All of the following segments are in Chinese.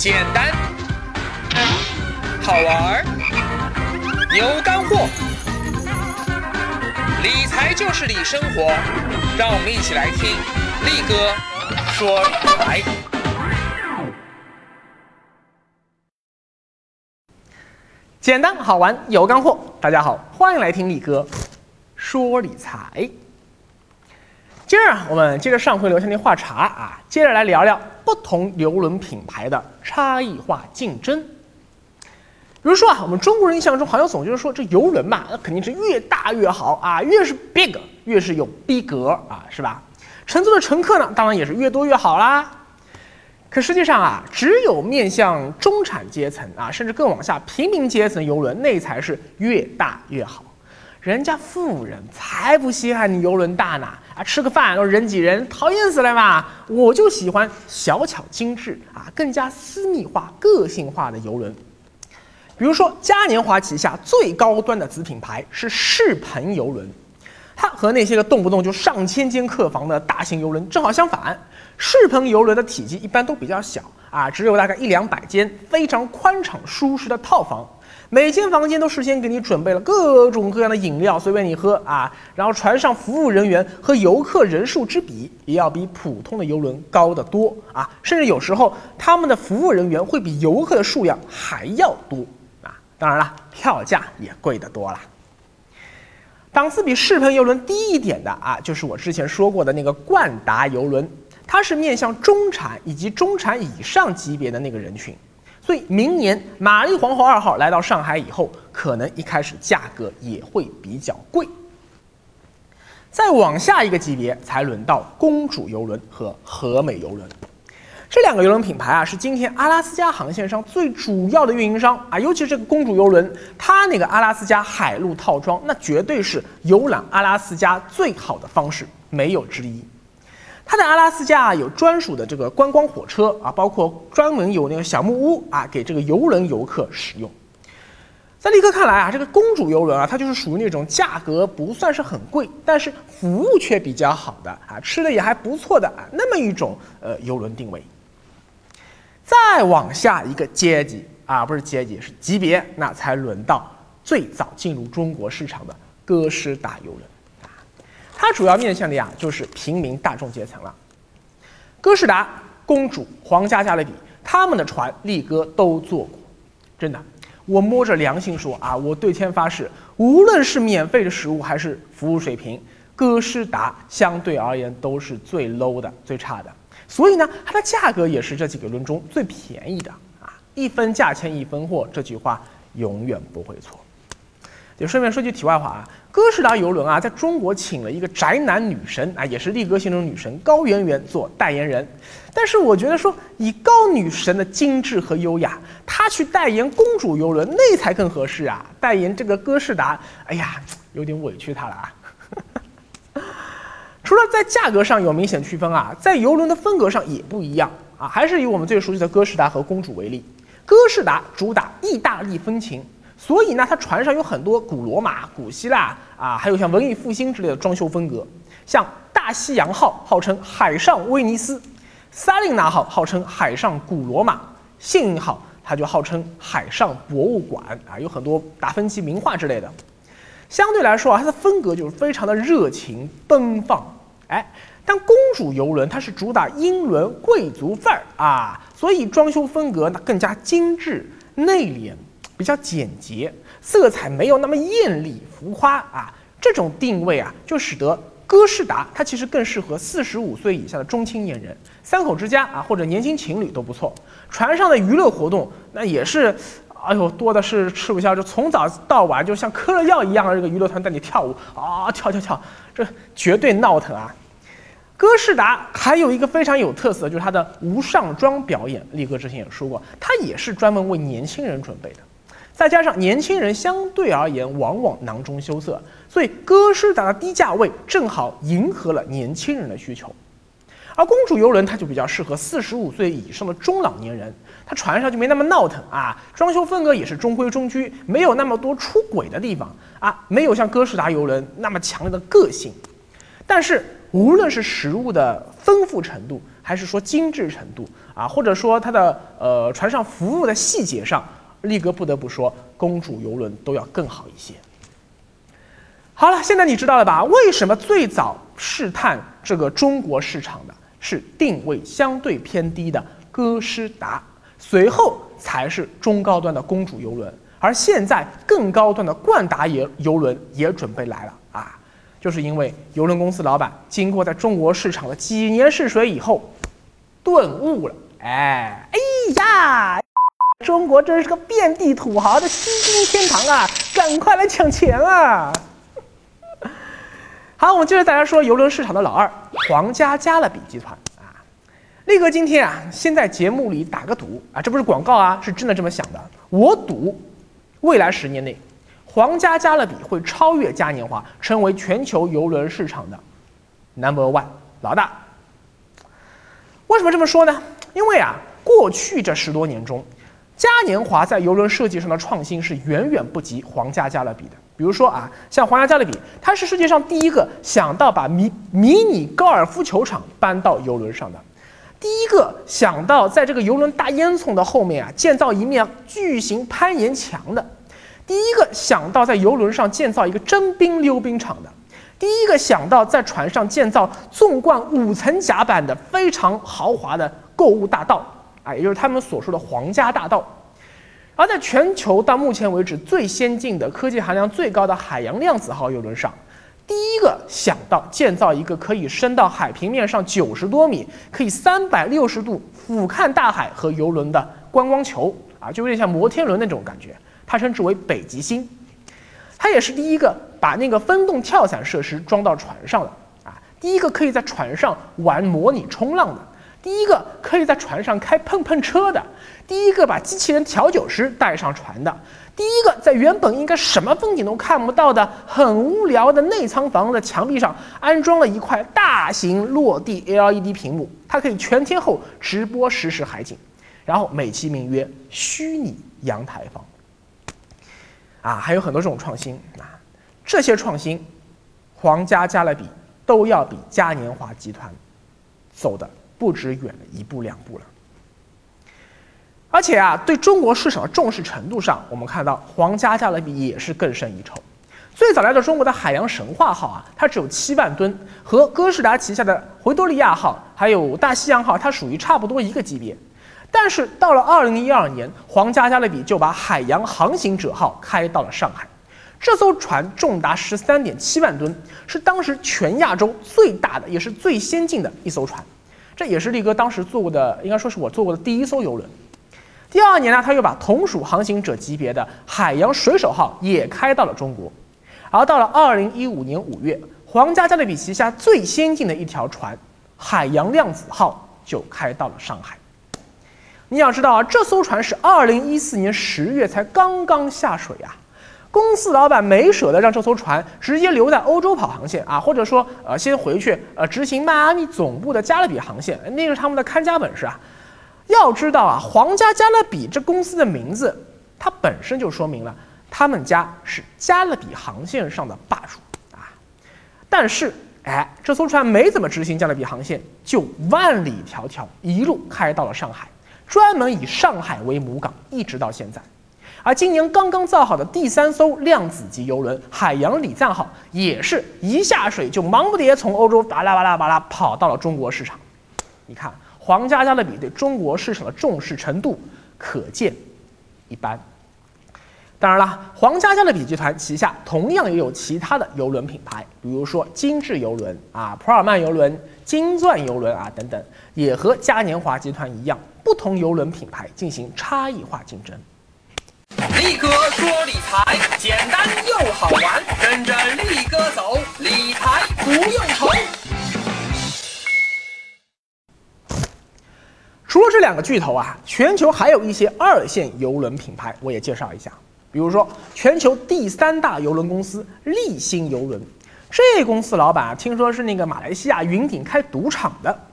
简单，好玩儿，有干货，理财就是理生活，让我们一起来听。力哥说理财。简单好玩有干货，大家好，欢迎来听力哥说理财。今儿啊，我们接着上回留下那话茬啊，接着来聊聊不同邮轮品牌的差异化竞争。比如说啊，我们中国人印象中好像总就是说这邮轮嘛，那肯定是越大越好啊，越是 big 越是有逼格啊，是吧？乘坐的乘客呢，当然也是越多越好啦。可实际上啊，只有面向中产阶层啊，甚至更往下平民阶层邮轮，那才是越大越好。人家富人才不稀罕你邮轮大呢吃个饭都人挤人，讨厌死了嘛！我就喜欢小巧精致啊，更加私密化、个性化的游轮。比如说，嘉年华旗下最高端的子品牌是世鹏游轮，它和那些个动不动就上千间客房的大型游轮正好相反。世鹏游轮的体积一般都比较小啊，只有大概一两百间，非常宽敞舒适的套房，每间房间都事先给你准备了各种各样的饮料，随便你喝啊。然后船上服务人员和游客人数之比也要比普通的游轮高得多啊，甚至有时候他们的服务人员会比游客的数量还要多啊。当然了，票价也贵得多了。档次比世鹏游轮低一点的啊，就是我之前说过的那个冠达游轮。它是面向中产以及中产以上级别的那个人群，所以明年玛丽皇后二号来到上海以后，可能一开始价格也会比较贵。再往下一个级别才轮到公主游轮和和美游轮，这两个游轮品牌啊是今天阿拉斯加航线上最主要的运营商啊，尤其是这个公主游轮，它那个阿拉斯加海陆套装，那绝对是游览阿拉斯加最好的方式，没有之一。它在阿拉斯加啊有专属的这个观光火车啊，包括专门有那个小木屋啊，给这个游轮游客使用。在立刻看来啊，这个公主游轮啊，它就是属于那种价格不算是很贵，但是服务却比较好的啊，吃的也还不错的啊，那么一种呃游轮定位。再往下一个阶级啊，不是阶级是级别，那才轮到最早进入中国市场的歌诗达游轮。它主要面向的呀，就是平民大众阶层了。歌诗达、公主、皇家加勒比，他们的船力哥都坐过，真的，我摸着良心说啊，我对天发誓，无论是免费的食物还是服务水平，歌诗达相对而言都是最 low 的、最差的。所以呢，它的价格也是这几个轮中最便宜的啊，一分价钱一分货，这句话永远不会错。也顺便说句题外话啊，歌士达游轮啊，在中国请了一个宅男女神啊，也是力哥心中女神高圆圆做代言人。但是我觉得说，以高女神的精致和优雅，她去代言公主游轮那才更合适啊！代言这个歌士达，哎呀，有点委屈她了啊。除了在价格上有明显区分啊，在游轮的风格上也不一样啊。还是以我们最熟悉的歌士达和公主为例，歌士达主打意大利风情。所以呢，它船上有很多古罗马、古希腊啊，还有像文艺复兴之类的装修风格。像大西洋号号称海上威尼斯，萨琳娜号号称海上古罗马，幸运号它就号称海上博物馆啊，有很多达芬奇名画之类的。相对来说啊，它的风格就是非常的热情奔放。哎，但公主游轮它是主打英伦贵族范儿啊，所以装修风格那更加精致内敛。比较简洁，色彩没有那么艳丽浮夸啊，这种定位啊，就使得歌诗达它其实更适合四十五岁以下的中青年人，三口之家啊或者年轻情侣都不错。船上的娱乐活动那也是，哎呦多的是吃不消，就从早到晚就像嗑了药一样的这个娱乐团带你跳舞啊跳跳跳，这绝对闹腾啊。歌诗达还有一个非常有特色，就是它的无上妆表演。力哥之前也说过，它也是专门为年轻人准备的。再加上年轻人相对而言往往囊中羞涩，所以歌诗达的低价位正好迎合了年轻人的需求。而公主游轮它就比较适合四十五岁以上的中老年人，它船上就没那么闹腾啊，装修风格也是中规中矩，没有那么多出轨的地方啊，没有像哥诗达游轮那么强烈的个性。但是无论是食物的丰富程度，还是说精致程度啊，或者说它的呃船上服务的细节上，力哥不得不说，公主游轮都要更好一些。好了，现在你知道了吧？为什么最早试探这个中国市场的是定位相对偏低的歌诗达，随后才是中高端的公主游轮，而现在更高端的冠达游游轮也准备来了啊！就是因为游轮公司老板经过在中国市场的几年试水以后，顿悟了，哎，哎呀，中国真是个遍地土豪的吸金天堂啊！赶快来抢钱啊！好，我们接着再来说游轮市场的老二——皇家加勒比集团啊。力哥今天啊，先在节目里打个赌啊，这不是广告啊，是真的这么想的。我赌，未来十年内，皇家加勒比会超越嘉年华，成为全球游轮市场的 number one 老大。为什么这么说呢？因为啊，过去这十多年中，嘉年华在游轮设计上的创新是远远不及皇家加勒比的。比如说啊，像皇家加勒比，它是世界上第一个想到把迷迷你高尔夫球场搬到游轮上的，第一个想到在这个游轮大烟囱的后面啊建造一面巨型攀岩墙的，第一个想到在游轮上建造一个真冰溜冰场的，第一个想到在船上建造纵贯五层甲板的非常豪华的购物大道。啊，也就是他们所说的皇家大道。而在全球到目前为止最先进的科技含量最高的海洋量子号游轮上，第一个想到建造一个可以升到海平面上九十多米、可以三百六十度俯瞰大海和游轮的观光球啊，就有点像摩天轮那种感觉。它称之为北极星。它也是第一个把那个风洞跳伞设施装到船上的啊，第一个可以在船上玩模拟冲浪的，第一个可以在船上开碰碰车的。第一个把机器人调酒师带上船的，第一个在原本应该什么风景都看不到的很无聊的内舱房的墙壁上安装了一块大型落地 LED 屏幕，它可以全天候直播实时海景，然后美其名曰虚拟阳台房。啊，还有很多这种创新啊，这些创新，皇家加勒比都要比嘉年华集团走的不止远了一步两步了。而且啊，对中国市场的重视程度上，我们看到皇家加勒比也是更胜一筹。最早来到中国的海洋神话号啊，它只有七万吨，和哥斯达旗下的维多利亚号还有大西洋号，它属于差不多一个级别。但是到了二零一二年，皇家加勒比就把海洋航行者号开到了上海。这艘船重达十三点七万吨，是当时全亚洲最大的也是最先进的一艘船。这也是力哥当时做过的，应该说是我做过的第一艘游轮。第二年呢，他又把同属航行者级别的海洋水手号也开到了中国，而到了二零一五年五月，皇家加勒比旗下最先进的一条船海洋量子号就开到了上海。你要知道啊，这艘船是二零一四年十月才刚刚下水啊，公司老板没舍得让这艘船直接留在欧洲跑航线啊，或者说呃先回去呃执行迈阿密总部的加勒比航线，那是他们的看家本事啊。要知道啊，皇家加勒比这公司的名字，它本身就说明了他们家是加勒比航线上的霸主啊。但是，哎，这艘船没怎么执行加勒比航线，就万里迢迢一路开到了上海，专门以上海为母港，一直到现在。而今年刚刚造好的第三艘量子级游轮海洋礼赞号，也是一下水就忙不迭从欧洲巴拉巴拉巴拉跑到了中国市场。你看。皇家加勒比对中国市场的重视程度可见一斑。当然了，皇家加勒比集团旗下同样也有其他的游轮品牌，比如说精致游轮啊、普尔曼游轮、金钻游轮啊等等，也和嘉年华集团一样，不同游轮品牌进行差异化竞争。力哥说理财简单又好玩，跟着力哥走，理财不用愁。除了这两个巨头啊，全球还有一些二线游轮品牌，我也介绍一下。比如说，全球第三大游轮公司立新游轮，这公司老板啊，听说是那个马来西亚云顶开赌场的。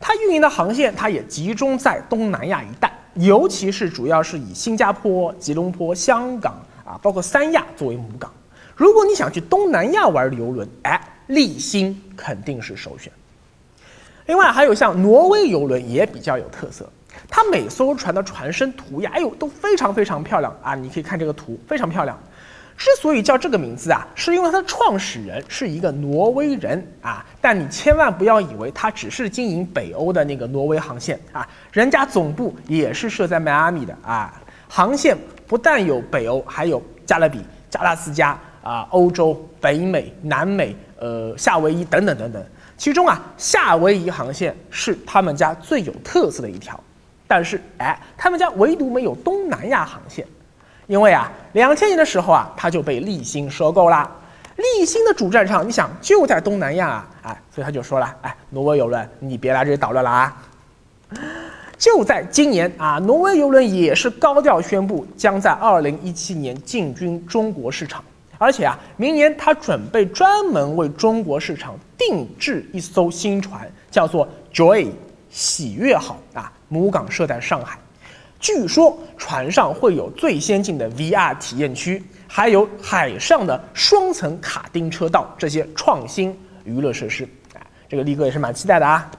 它运营的航线，它也集中在东南亚一带，尤其是主要是以新加坡、吉隆坡、香港啊，包括三亚作为母港。如果你想去东南亚玩游轮，哎，立新肯定是首选。另外还有像挪威游轮也比较有特色，它每艘船的船身涂鸦，哎呦都非常非常漂亮啊！你可以看这个图，非常漂亮。之所以叫这个名字啊，是因为它的创始人是一个挪威人啊。但你千万不要以为他只是经营北欧的那个挪威航线啊，人家总部也是设在迈阿密的啊。航线不但有北欧，还有加勒比、加拉斯加啊，欧洲、北美、南美，呃，夏威夷等等等等。其中啊，夏威夷航线是他们家最有特色的一条，但是哎，他们家唯独没有东南亚航线，因为啊，两千年的时候啊，他就被立新收购啦。立新的主战场，你想就在东南亚啊，哎，所以他就说了，哎，挪威游轮，你别来这里捣乱了啊！就在今年啊，挪威游轮也是高调宣布，将在二零一七年进军中国市场。而且啊，明年他准备专门为中国市场定制一艘新船，叫做 Joy 喜悦号啊，母港设在上海。据说船上会有最先进的 VR 体验区，还有海上的双层卡丁车道这些创新娱乐设施。啊，这个力哥也是蛮期待的啊。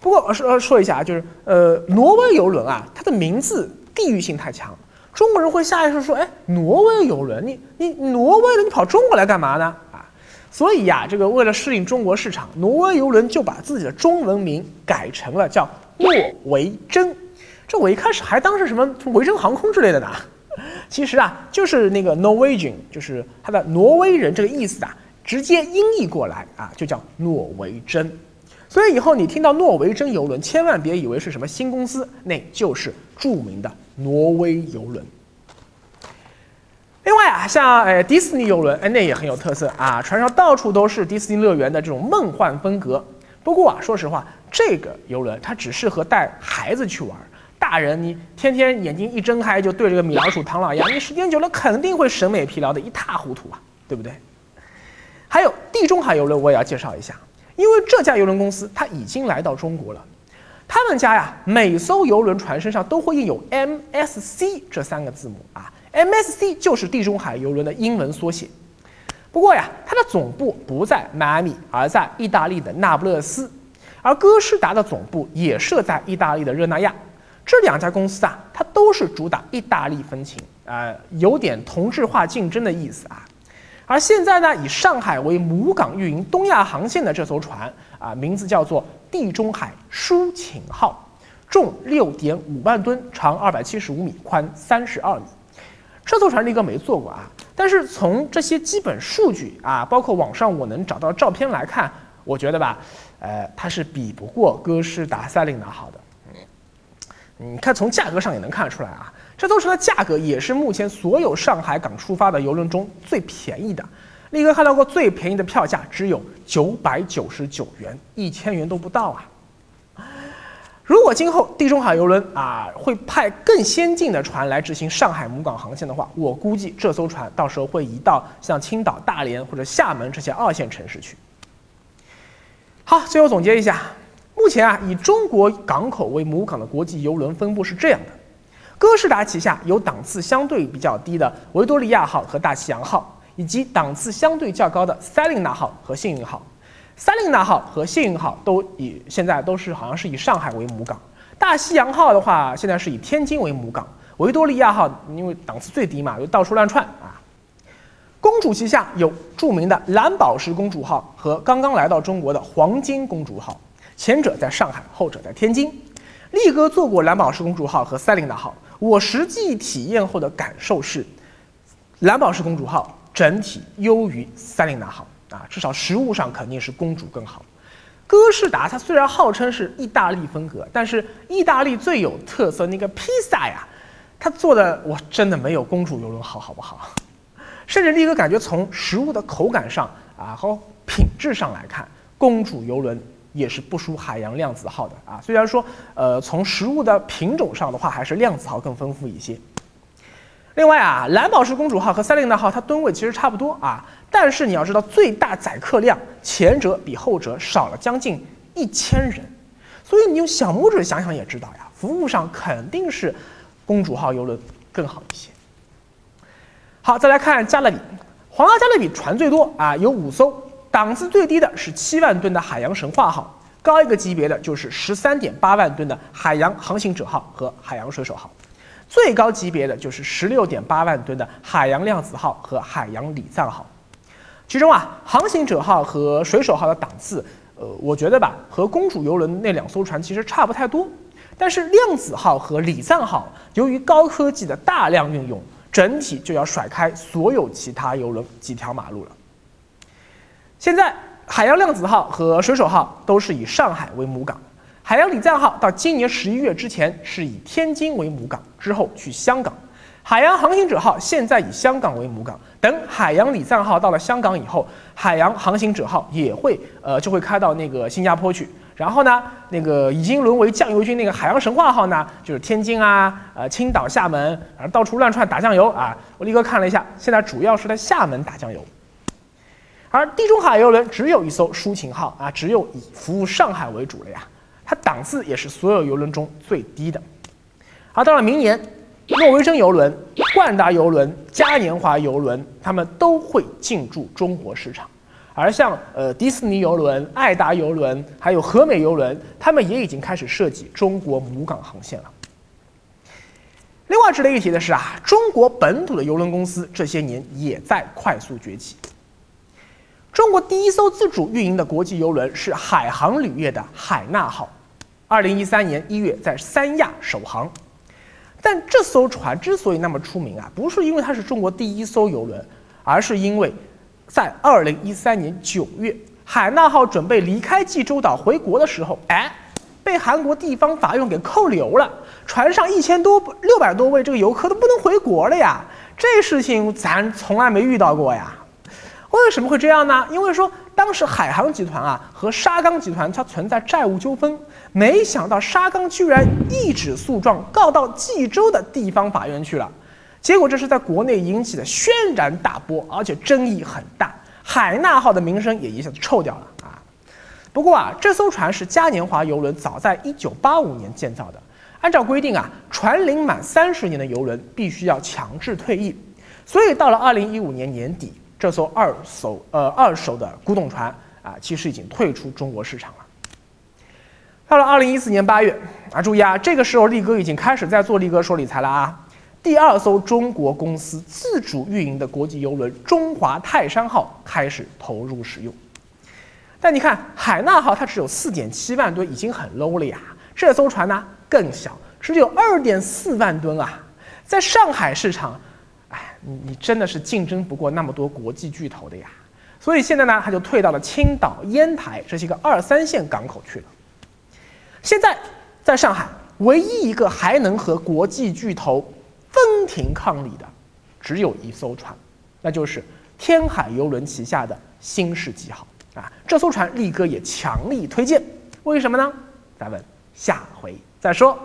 不过说说一下啊，就是呃，挪威游轮啊，它的名字地域性太强。中国人会下意识说：“哎，挪威游轮，你你挪威的，你跑中国来干嘛呢？”啊，所以呀，这个为了适应中国市场，挪威游轮就把自己的中文名改成了叫诺维珍。这我一开始还当是什么维珍航空之类的呢，其实啊，就是那个 Norwegian，就是它的挪威人这个意思啊，直接音译过来啊，就叫诺维珍。所以以后你听到诺维珍游轮，千万别以为是什么新公司，那就是著名的。挪威游轮。另外啊，像哎迪士尼游轮，哎那也很有特色啊，船上到处都是迪士尼乐园的这种梦幻风格。不过啊，说实话，这个游轮它只适合带孩子去玩，大人你天天眼睛一睁开就对着个米老鼠、唐老鸭，你时间久了肯定会审美疲劳的一塌糊涂啊，对不对？还有地中海游轮，我也要介绍一下，因为这家游轮公司它已经来到中国了。他们家呀，每艘游轮船身上都会印有 MSC 这三个字母啊，MSC 就是地中海游轮的英文缩写。不过呀，它的总部不在迈阿密，而在意大利的那不勒斯，而歌诗达的总部也设在意大利的热那亚。这两家公司啊，它都是主打意大利风情，啊，有点同质化竞争的意思啊。而现在呢，以上海为母港运营东亚航线的这艘船啊，名字叫做。地中海抒情号，重六点五万吨，长二百七十五米，宽三十二米。这艘船力哥没坐过啊，但是从这些基本数据啊，包括网上我能找到照片来看，我觉得吧，呃，它是比不过哥诗达赛琳娜号的。你看从价格上也能看出来啊，这艘船的价格也是目前所有上海港出发的游轮中最便宜的。力哥看到过最便宜的票价只有九百九十九元，一千元都不到啊！如果今后地中海游轮啊会派更先进的船来执行上海母港航线的话，我估计这艘船到时候会移到像青岛、大连或者厦门这些二线城市去。好，最后总结一下，目前啊以中国港口为母港的国际游轮分布是这样的：歌诗达旗下有档次相对比较低的维多利亚号和大西洋号。以及档次相对较高的塞琳娜号和幸运号，塞琳娜号和幸运号都以现在都是好像是以上海为母港，大西洋号的话现在是以天津为母港，维多利亚号因为档次最低嘛，就到处乱窜啊。公主旗下有著名的蓝宝石公主号和刚刚来到中国的黄金公主号，前者在上海，后者在天津。力哥坐过蓝宝石公主号和塞琳娜号，我实际体验后的感受是，蓝宝石公主号。整体优于塞琳娜号啊，至少食物上肯定是公主更好。歌诗达它虽然号称是意大利风格，但是意大利最有特色那个披萨呀，它做的我真的没有公主游轮好，好不好？甚至力哥感觉从食物的口感上啊和品质上来看，公主游轮也是不输海洋量子号的啊。虽然说呃从食物的品种上的话，还是量子号更丰富一些。另外啊，蓝宝石公主号和塞琳娜号它吨位其实差不多啊，但是你要知道最大载客量，前者比后者少了将近一千人，所以你用小拇指想想也知道呀，服务上肯定是公主号游轮更好一些。好，再来看加勒比，皇家加勒比船最多啊，有五艘，档次最低的是七万吨的海洋神话号，高一个级别的就是十三点八万吨的海洋航行者号和海洋水手号，最高级别的就是十六点八万吨的海洋量子号和海洋礼赞号。其中啊，航行者号和水手号的档次，呃，我觉得吧，和公主游轮那两艘船其实差不太多。但是量子号和礼赞号由于高科技的大量运用，整体就要甩开所有其他游轮几条马路了。现在，海洋量子号和水手号都是以上海为母港，海洋礼赞号到今年十一月之前是以天津为母港，之后去香港。海洋航行者号现在以香港为母港，等海洋礼赞号到了香港以后，海洋航行者号也会呃就会开到那个新加坡去。然后呢，那个已经沦为酱油军那个海洋神话号呢，就是天津啊、呃青岛、厦门，啊到处乱窜打酱油啊。我立刻看了一下，现在主要是在厦门打酱油。而地中海游轮只有一艘抒情号啊，只有以服务上海为主了呀，它档次也是所有游轮中最低的。而到了明年。诺维珍游轮、冠达游轮、嘉年华游轮，他们都会进驻中国市场。而像呃迪士尼游轮、爱达游轮，还有和美游轮，他们也已经开始设计中国母港航线了。另外值得一提的是啊，中国本土的游轮公司这些年也在快速崛起。中国第一艘自主运营的国际游轮是海航旅业的海纳号，二零一三年一月在三亚首航。但这艘船之所以那么出名啊，不是因为它是中国第一艘游轮，而是因为，在二零一三年九月，海纳号准备离开济州岛回国的时候，哎，被韩国地方法院给扣留了。船上一千多六百多位这个游客都不能回国了呀，这事情咱从来没遇到过呀。为什么会这样呢？因为说当时海航集团啊和沙钢集团它存在债务纠纷。没想到沙钢居然一纸诉状告到济州的地方法院去了，结果这是在国内引起的轩然大波，而且争议很大，海纳号的名声也一下子臭掉了啊。不过啊，这艘船是嘉年华游轮，早在一九八五年建造的，按照规定啊，船龄满三十年的游轮必须要强制退役，所以到了二零一五年年底，这艘二艘呃二手的古董船啊，其实已经退出中国市场了。到了二零一四年八月啊，注意啊，这个时候力哥已经开始在做力哥说理财了啊。第二艘中国公司自主运营的国际游轮中华泰山号开始投入使用。但你看海纳号它只有四点七万吨，已经很 low 了呀。这艘船呢更小，只有二点四万吨啊。在上海市场，你真的是竞争不过那么多国际巨头的呀。所以现在呢，他就退到了青岛、烟台这些个二三线港口去了。现在，在上海，唯一一个还能和国际巨头分庭抗礼的，只有一艘船，那就是天海游轮旗下的新世纪号啊！这艘船，力哥也强力推荐。为什么呢？咱们下回再说。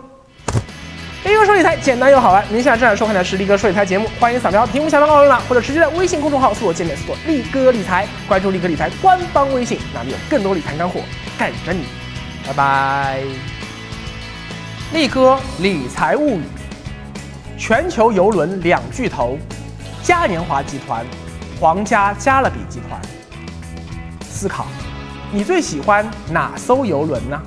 力哥说理财简单又好玩，您现在正在收看的是力哥说理财节目，欢迎扫描屏幕下方二维码，或者直接在微信公众号搜索界面搜索“力哥理财”，关注力哥理财官方微信，那里有更多理财干货等着你。拜拜。力哥理财物语，全球游轮两巨头，嘉年华集团、皇家加勒比集团。思考，你最喜欢哪艘游轮呢？